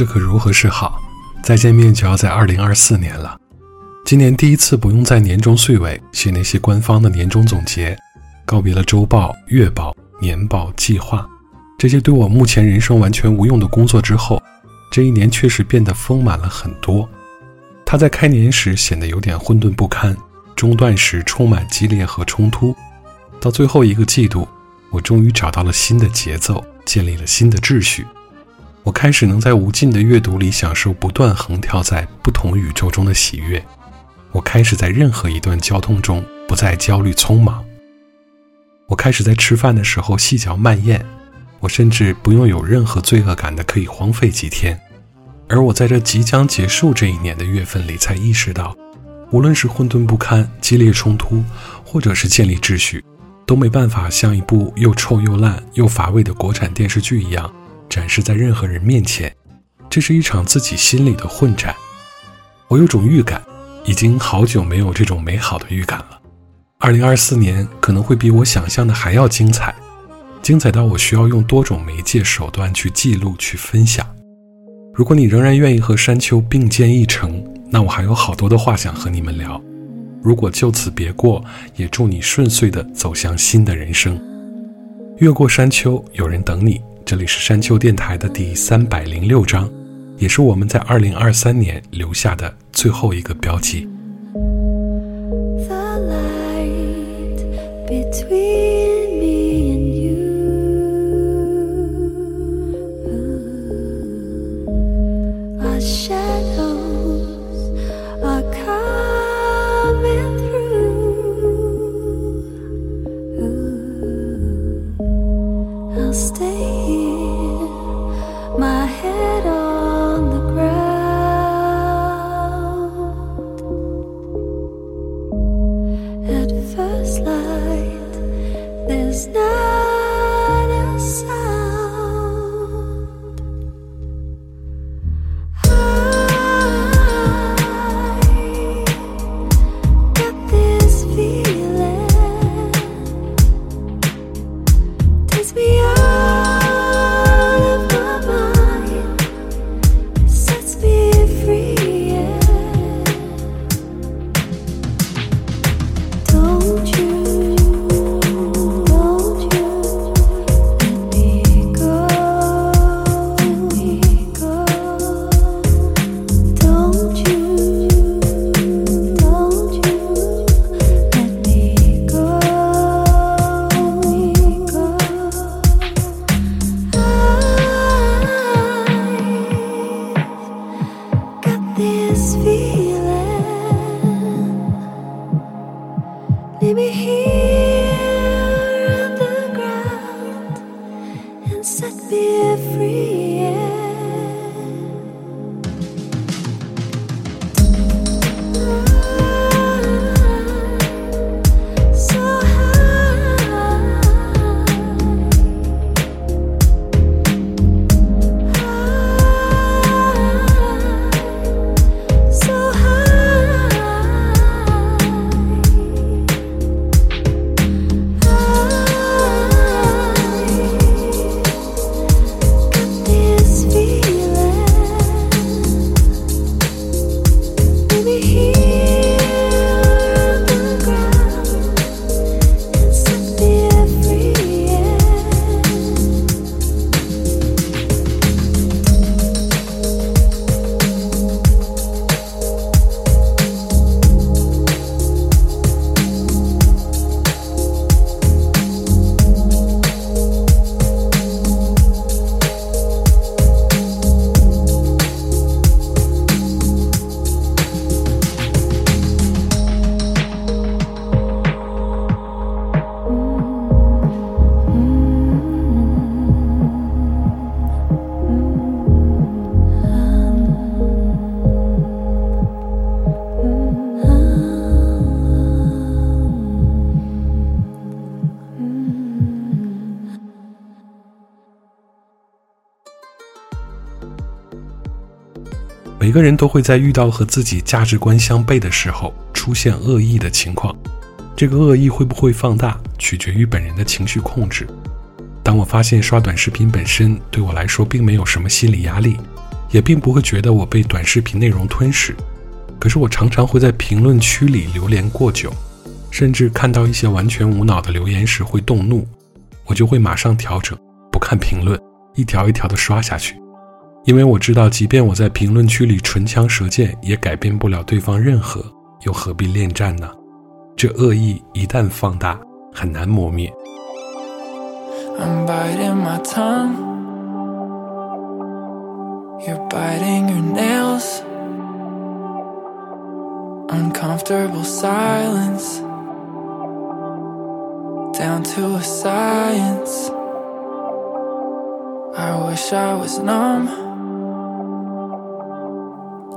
这可如何是好？再见面就要在二零二四年了。今年第一次不用在年终岁尾写那些官方的年终总结，告别了周报、月报、年报、计划这些对我目前人生完全无用的工作之后，这一年确实变得丰满了很多。它在开年时显得有点混沌不堪，中断时充满激烈和冲突，到最后一个季度，我终于找到了新的节奏，建立了新的秩序。我开始能在无尽的阅读里享受不断横跳在不同宇宙中的喜悦。我开始在任何一段交通中不再焦虑匆忙。我开始在吃饭的时候细嚼慢咽。我甚至不用有任何罪恶感的可以荒废几天。而我在这即将结束这一年的月份里，才意识到，无论是混沌不堪、激烈冲突，或者是建立秩序，都没办法像一部又臭又烂又乏味的国产电视剧一样。展示在任何人面前，这是一场自己心里的混战。我有种预感，已经好久没有这种美好的预感了。二零二四年可能会比我想象的还要精彩，精彩到我需要用多种媒介手段去记录、去分享。如果你仍然愿意和山丘并肩一程，那我还有好多的话想和你们聊。如果就此别过，也祝你顺遂地走向新的人生。越过山丘，有人等你。这里是山丘电台的第三百零六章，也是我们在二零二三年留下的最后一个标记。The light between 每个人都会在遇到和自己价值观相悖的时候出现恶意的情况，这个恶意会不会放大，取决于本人的情绪控制。当我发现刷短视频本身对我来说并没有什么心理压力，也并不会觉得我被短视频内容吞噬，可是我常常会在评论区里流连过久，甚至看到一些完全无脑的留言时会动怒，我就会马上调整，不看评论，一条一条的刷下去。因为我知道，即便我在评论区里唇枪舌剑，也改变不了对方任何，又何必恋战呢？这恶意一旦放大，很难磨灭。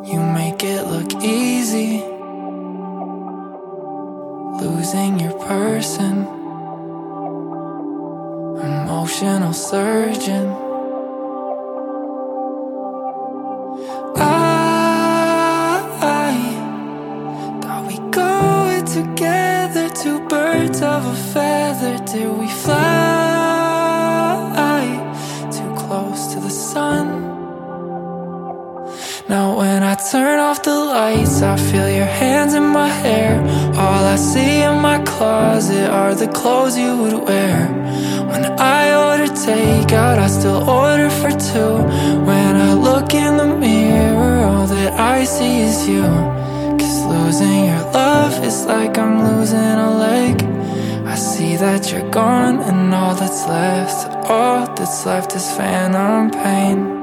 You make it look easy, losing your person, emotional surgeon. I thought we go it together, two birds of a feather. Did we turn off the lights, I feel your hands in my hair. All I see in my closet are the clothes you would wear. When I order takeout, I still order for two. When I look in the mirror, all that I see is you. Cause losing your love is like I'm losing a leg. I see that you're gone, and all that's left, all that's left is phantom pain.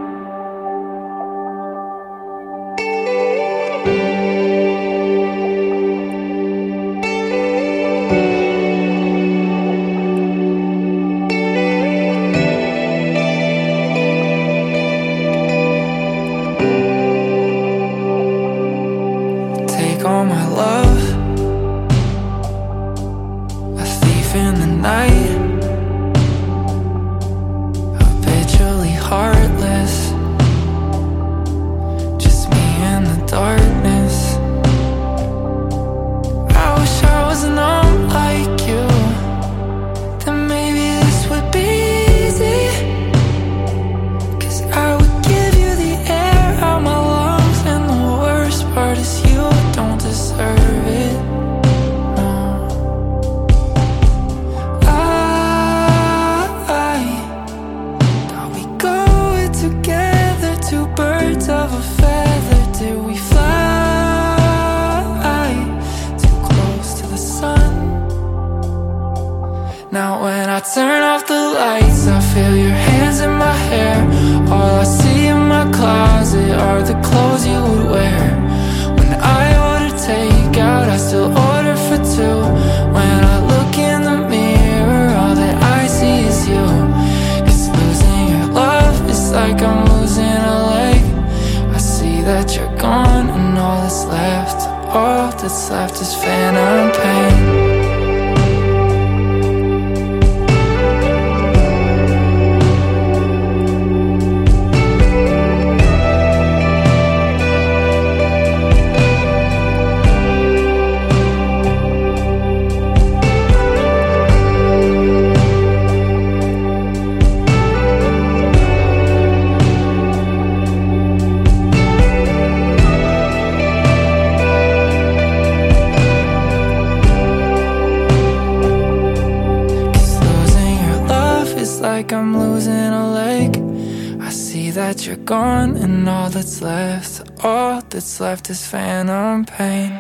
Left is phantom pain.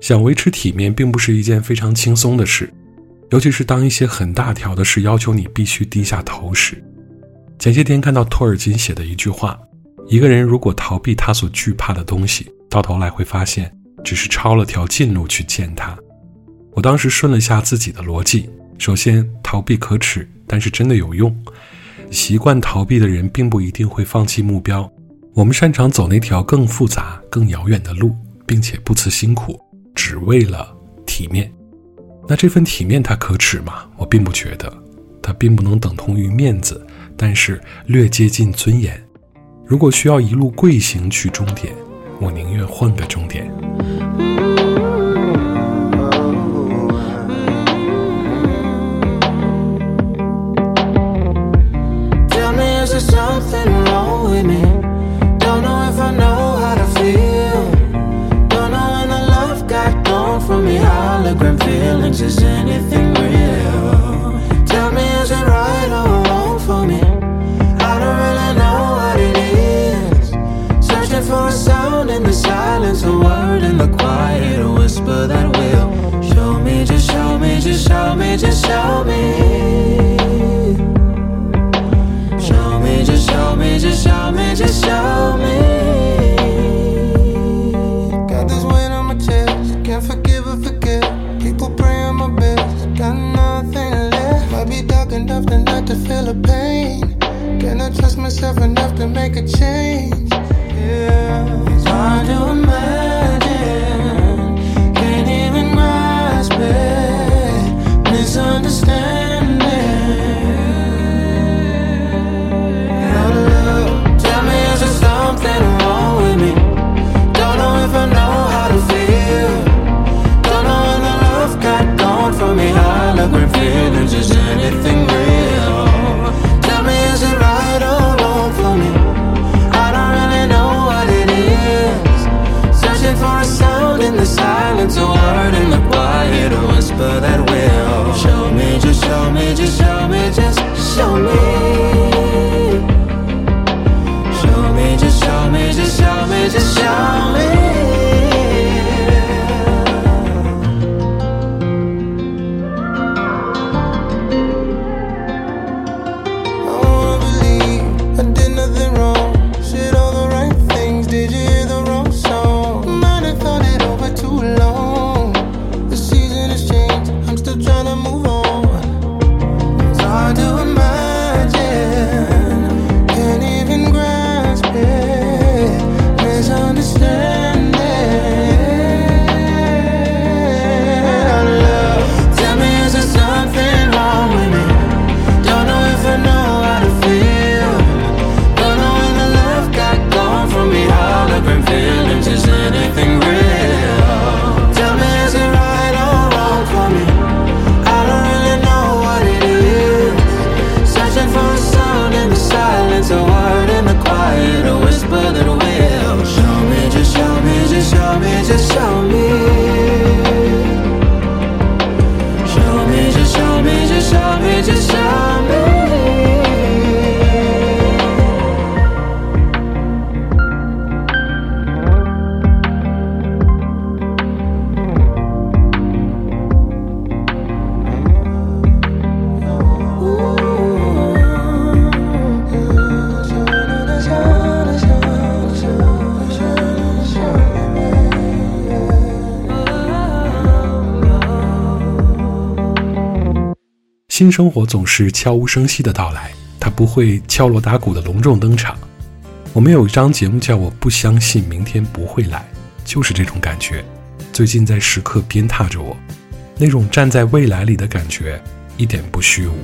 想维持体面并不是一件非常轻松的事，尤其是当一些很大条的事要求你必须低下头时。前些天看到托尔金写的一句话：“一个人如果逃避他所惧怕的东西，到头来会发现只是抄了条近路去见他。”我当时顺了下自己的逻辑，首先逃避可耻，但是真的有用。习惯逃避的人并不一定会放弃目标。我们擅长走那条更复杂更遥远的路并且不辞辛苦只为了体面。那这份体面它可耻吗？我并不觉得。它并不能等同于面子但是略接近尊严。如果需要一路跪行去终点我宁愿换个终点。something wrong with me. Don't know if I know how to feel. Don't know when the love got gone from me. Hologram feelings, is anything real? Tell me, is it right or wrong for me? I don't really know what it is. Searching for a sound in the silence, a word in the quiet, a whisper that will. Show me, just show me, just show me, just show me. just show me. Got this weight on my chest, can't forgive or forget. People praying my best, got nothing left. Might be dark enough to not to feel the pain. Can I trust myself enough to make a change? Yeah. Why do 少年。生活总是悄无声息的到来它不会敲锣打鼓的隆重登场。我们有一张节目叫我不相信明天不会来就是这种感觉最近在时刻鞭挞着我那种站在未来里的感觉一点不虚无。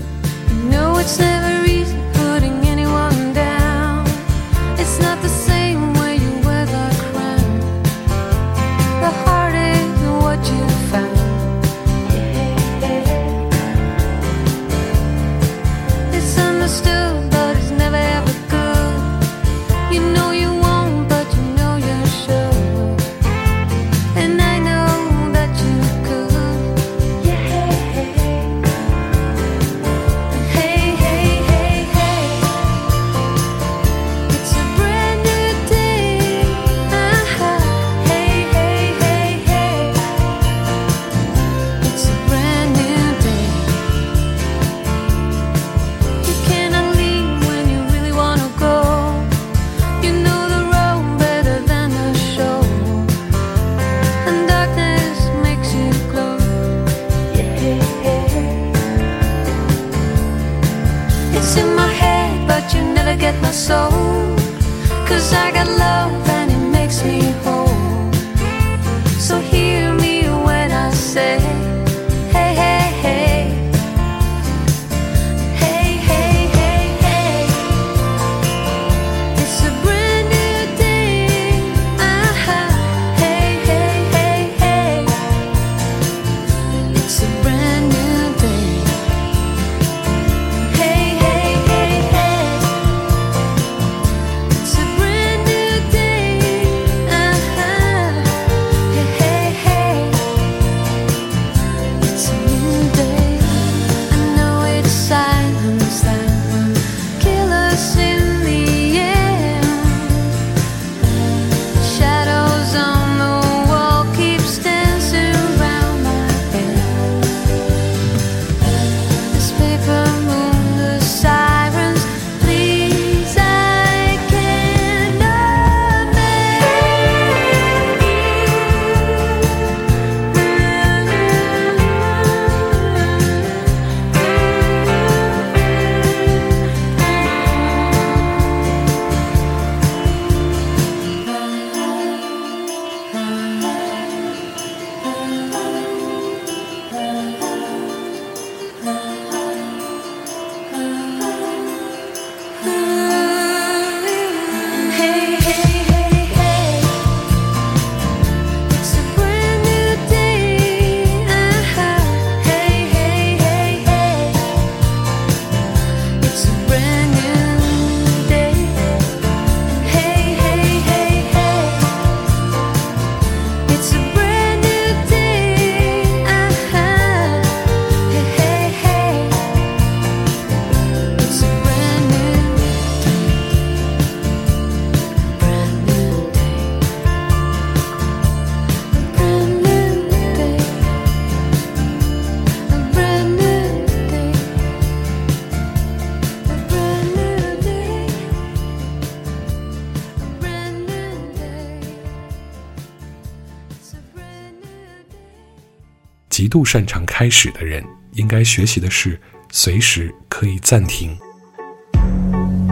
极度擅长开始的人，应该学习的是随时可以暂停。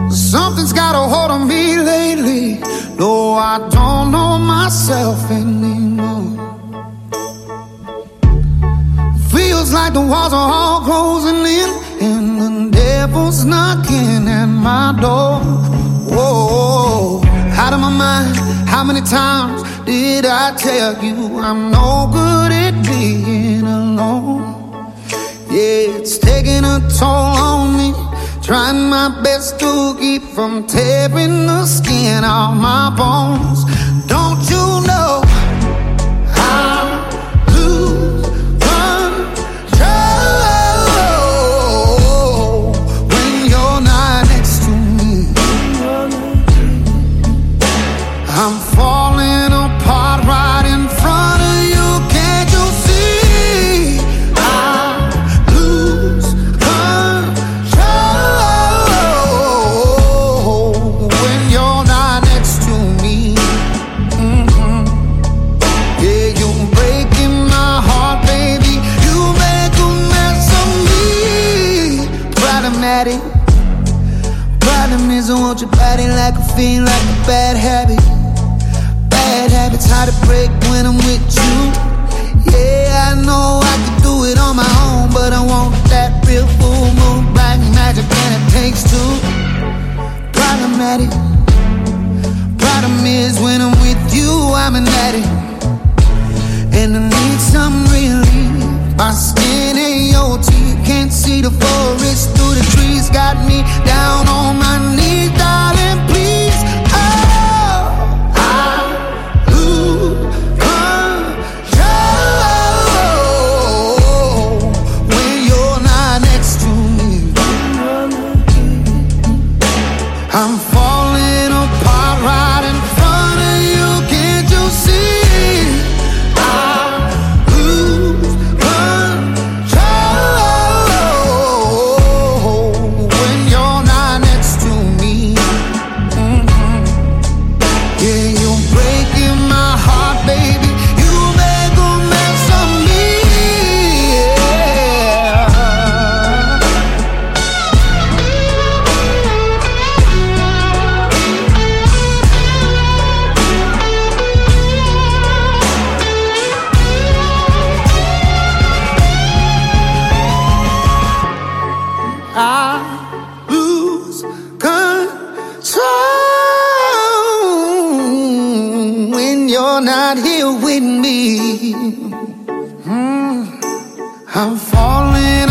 Something's got a hold on me lately. No, I don't know myself anymore. Feels like the walls are all closing in, and the devil's knocking at my door. Whoa, out of my mind. How many times did I tell you I'm no good at being Alone? Yeah, it's taking a toll on me. Trying my best to keep from tearing the skin off my bones. Like like a bad habit. Bad habits hard to break when I'm with you. Yeah, I know I can do it on my own, but I want that real full moon, black magic, and it takes two. Problematic. Problem is, when I'm with you, I'm an addict, and I need some relief. My skin ain't your teeth, can't see the forest through the trees. Got me down on my knees, me. Mm. I'm falling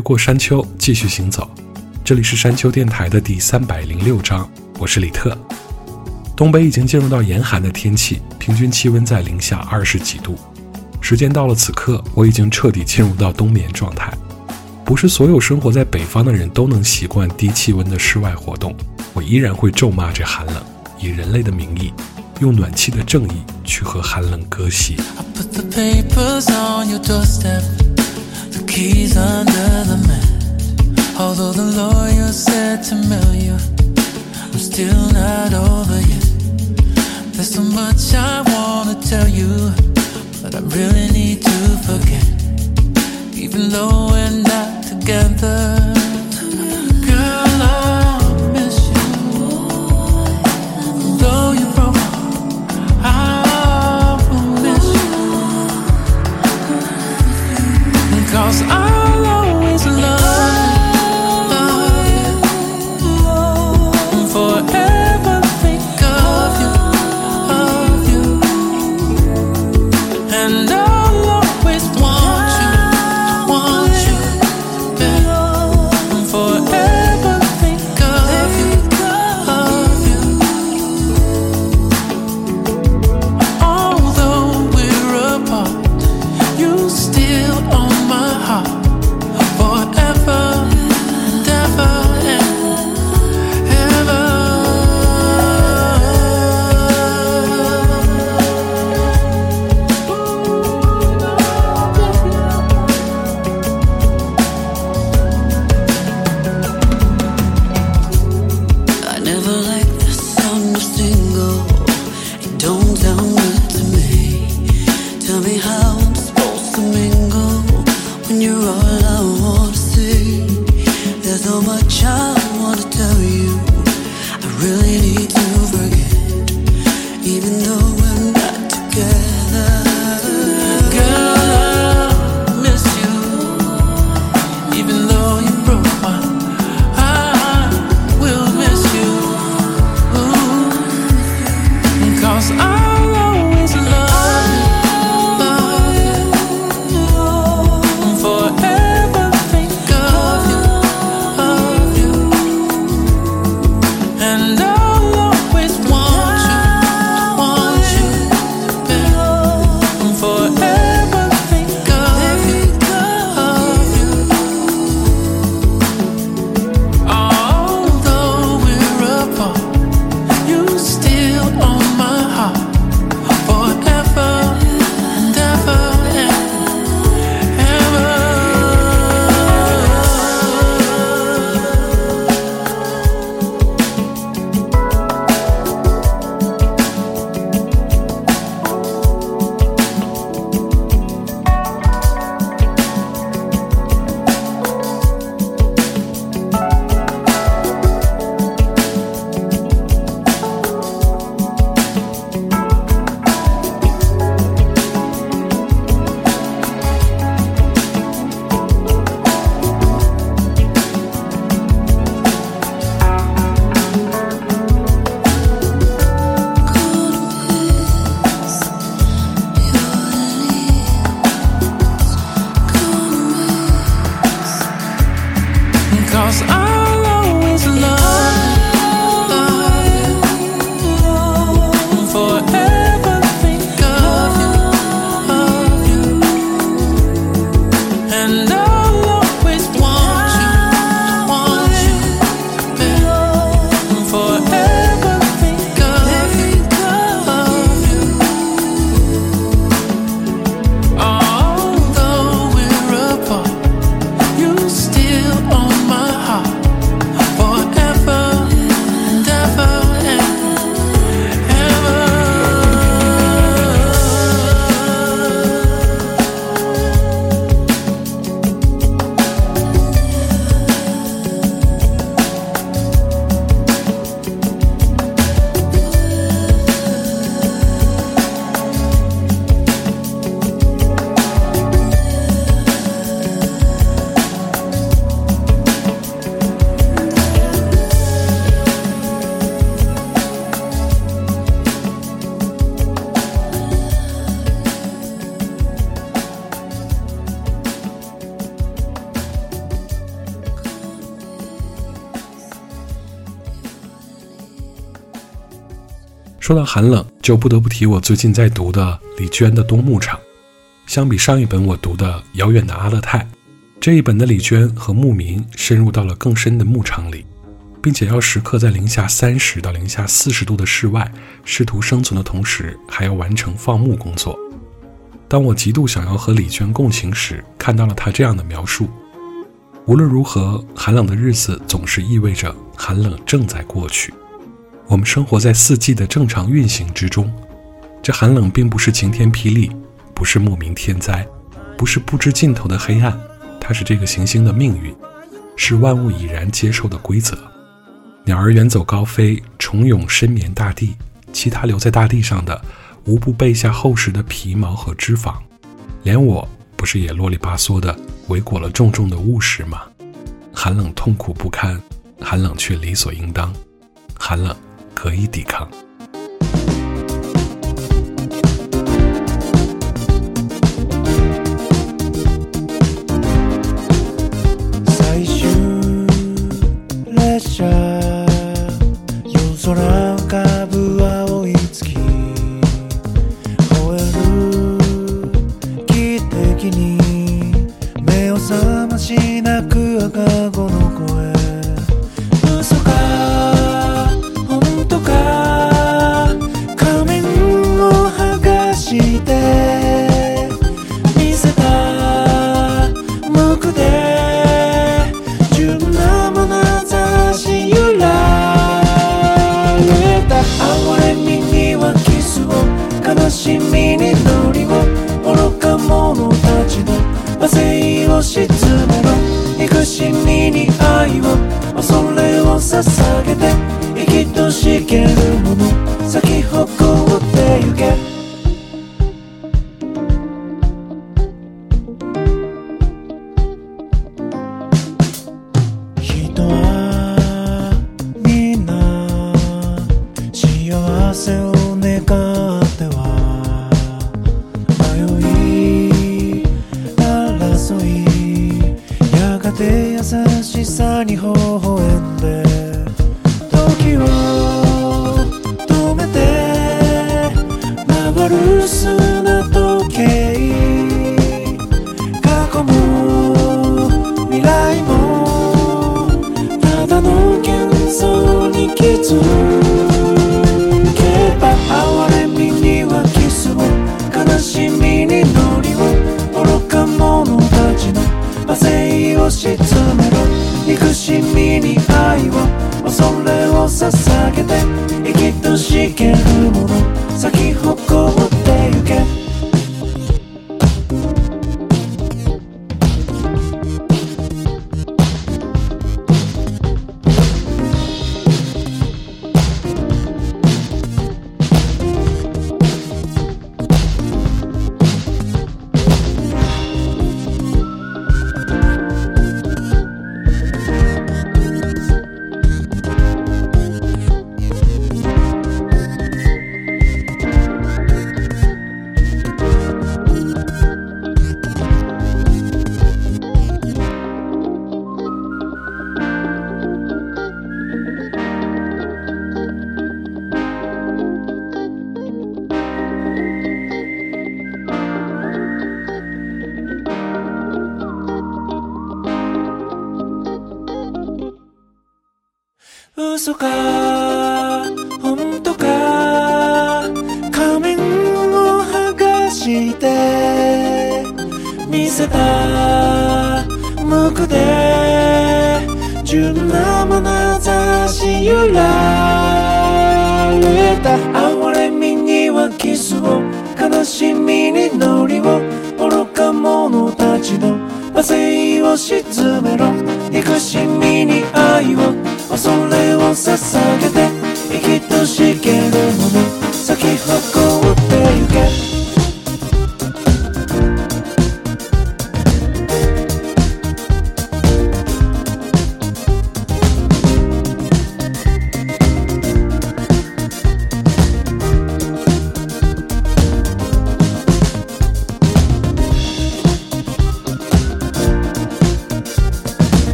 越过山丘，继续行走。这里是山丘电台的第三百零六章，我是李特。东北已经进入到严寒的天气，平均气温在零下二十几度。时间到了此刻，我已经彻底进入到冬眠状态。不是所有生活在北方的人都能习惯低气温的室外活动，我依然会咒骂这寒冷，以人类的名义，用暖气的正义去和寒冷割席。Put the papers on your doorstep, the keys under the mat. Although the lawyer said to mail you, I'm still not over yet. There's so much I wanna tell you, but I really need to forget. Even though we're not together. Cause I 说到寒冷，就不得不提我最近在读的李娟的《冬牧场》。相比上一本我读的《遥远的阿勒泰》，这一本的李娟和牧民深入到了更深的牧场里，并且要时刻在零下三十到零下四十度的室外试图生存的同时，还要完成放牧工作。当我极度想要和李娟共情时，看到了她这样的描述：无论如何，寒冷的日子总是意味着寒冷正在过去。我们生活在四季的正常运行之中，这寒冷并不是晴天霹雳，不是莫名天灾，不是不知尽头的黑暗，它是这个行星的命运，是万物已然接受的规则。鸟儿远走高飞，虫蛹深眠大地，其他留在大地上的。无不备下厚实的皮毛和脂肪，连我不是也啰里吧嗦的围裹了重重的物实吗？寒冷痛苦不堪，寒冷却理所应当，寒冷可以抵抗。Saturday. сука,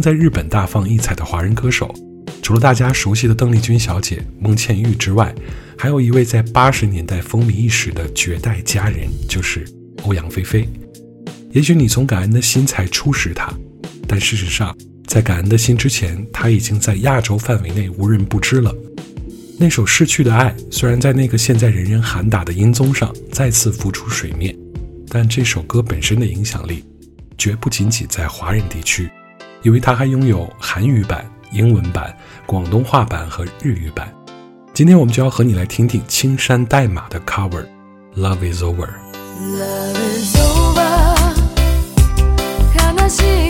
在日本大放异彩的华人歌手，除了大家熟悉的邓丽君小姐、孟倩玉之外，还有一位在八十年代风靡一时的绝代佳人，就是欧阳菲菲。也许你从《感恩的心》才初识她，但事实上，在《感恩的心》之前，她已经在亚洲范围内无人不知了。那首《逝去的爱》虽然在那个现在人人喊打的音综上再次浮出水面，但这首歌本身的影响力绝不仅仅在华人地区，因为它还拥有韩语版、英文版、广东话版和日语版。今天我们就要和你来听听青山代码的 cover，《Love Is Over》。Love is over 悲しい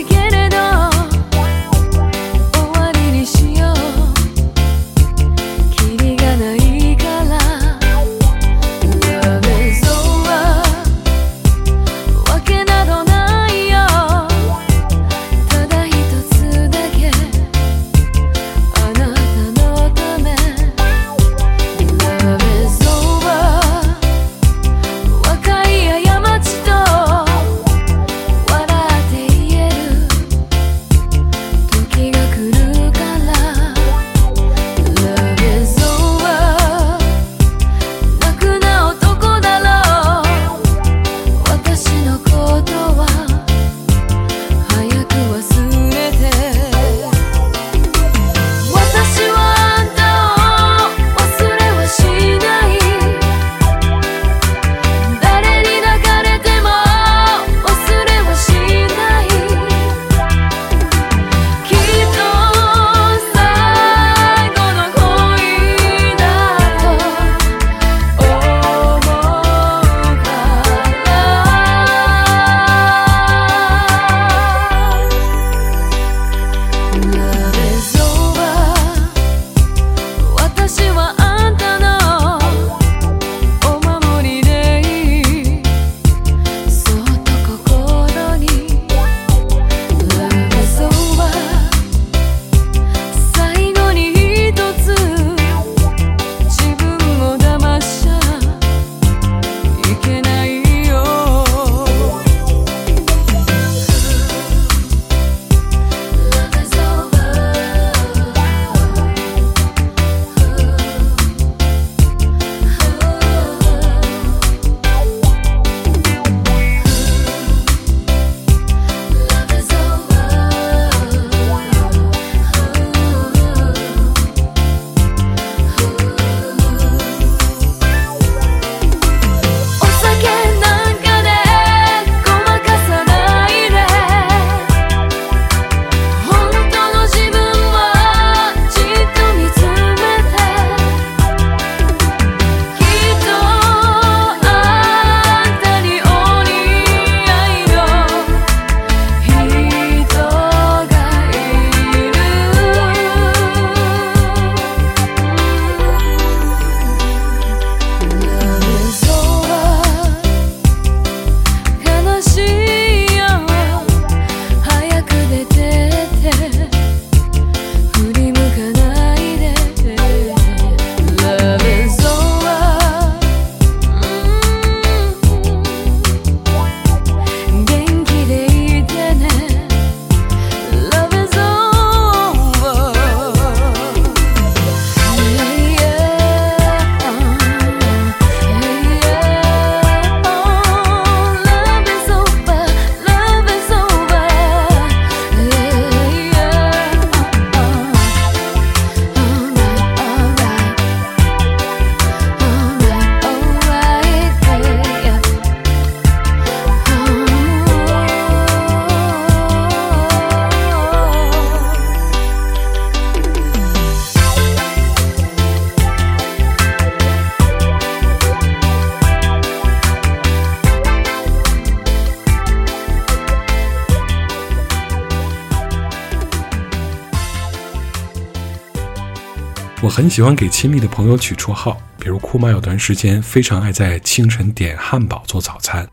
很喜欢给亲密的朋友取绰号比如库玛有段时间非常爱在清晨点汉堡做早餐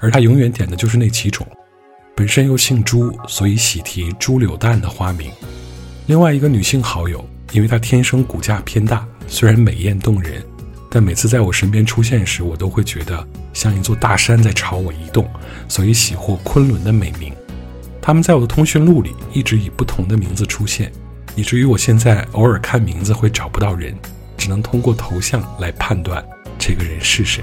而他永远点的就是那几种本身又姓朱所以喜提朱柳蛋的花名。另外一个女性好友因为她天生骨架偏大虽然美艳动人但每次在我身边出现时我都会觉得像一座大山在朝我移动所以喜获昆仑的美名。他们在我的通讯录里一直以不同的名字出现。以至于我现在偶尔看名字会找不到人，只能通过头像来判断这个人是谁。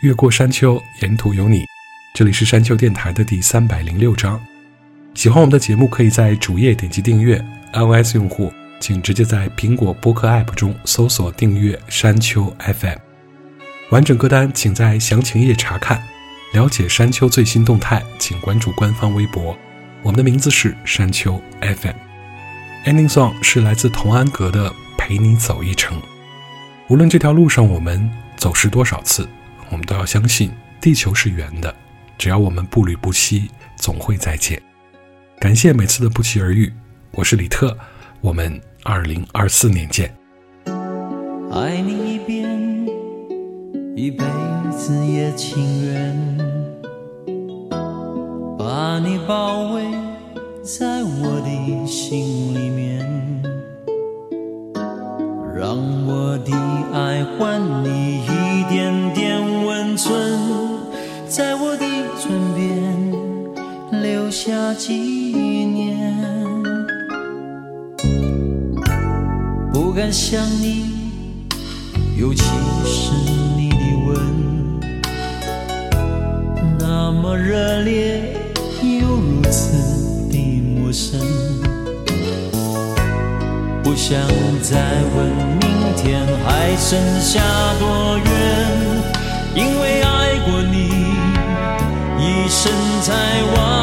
越过山丘，沿途有你。这里是山丘电台的第三百零六章。喜欢我们的节目，可以在主页点击订阅。iOS 用户请直接在苹果播客 App 中搜索订阅山丘 FM。完整歌单请在详情页查看。了解山丘最新动态，请关注官方微博。我们的名字是山丘 FM。Ending song 是来自童安格的《陪你走一程》。无论这条路上我们走失多少次。我们都要相信地球是圆的，只要我们步履不息，总会再见。感谢每次的不期而遇，我是李特，我们二零二四年见。爱你一遍，一辈子也情愿把你包围在我的心里面，让我的爱还你一点点存，在我的唇边留下纪念。不敢想你。尤其是你的吻，那么热烈又如此的陌生。不想再问明天还剩下多远，在望。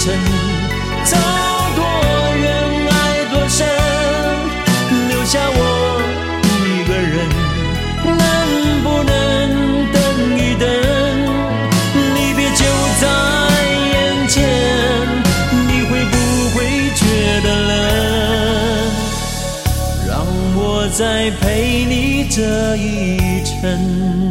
程，走多远爱多深，留下我一个人，能不能等一等？离别就在眼前，你会不会觉得冷？让我再陪你这一程。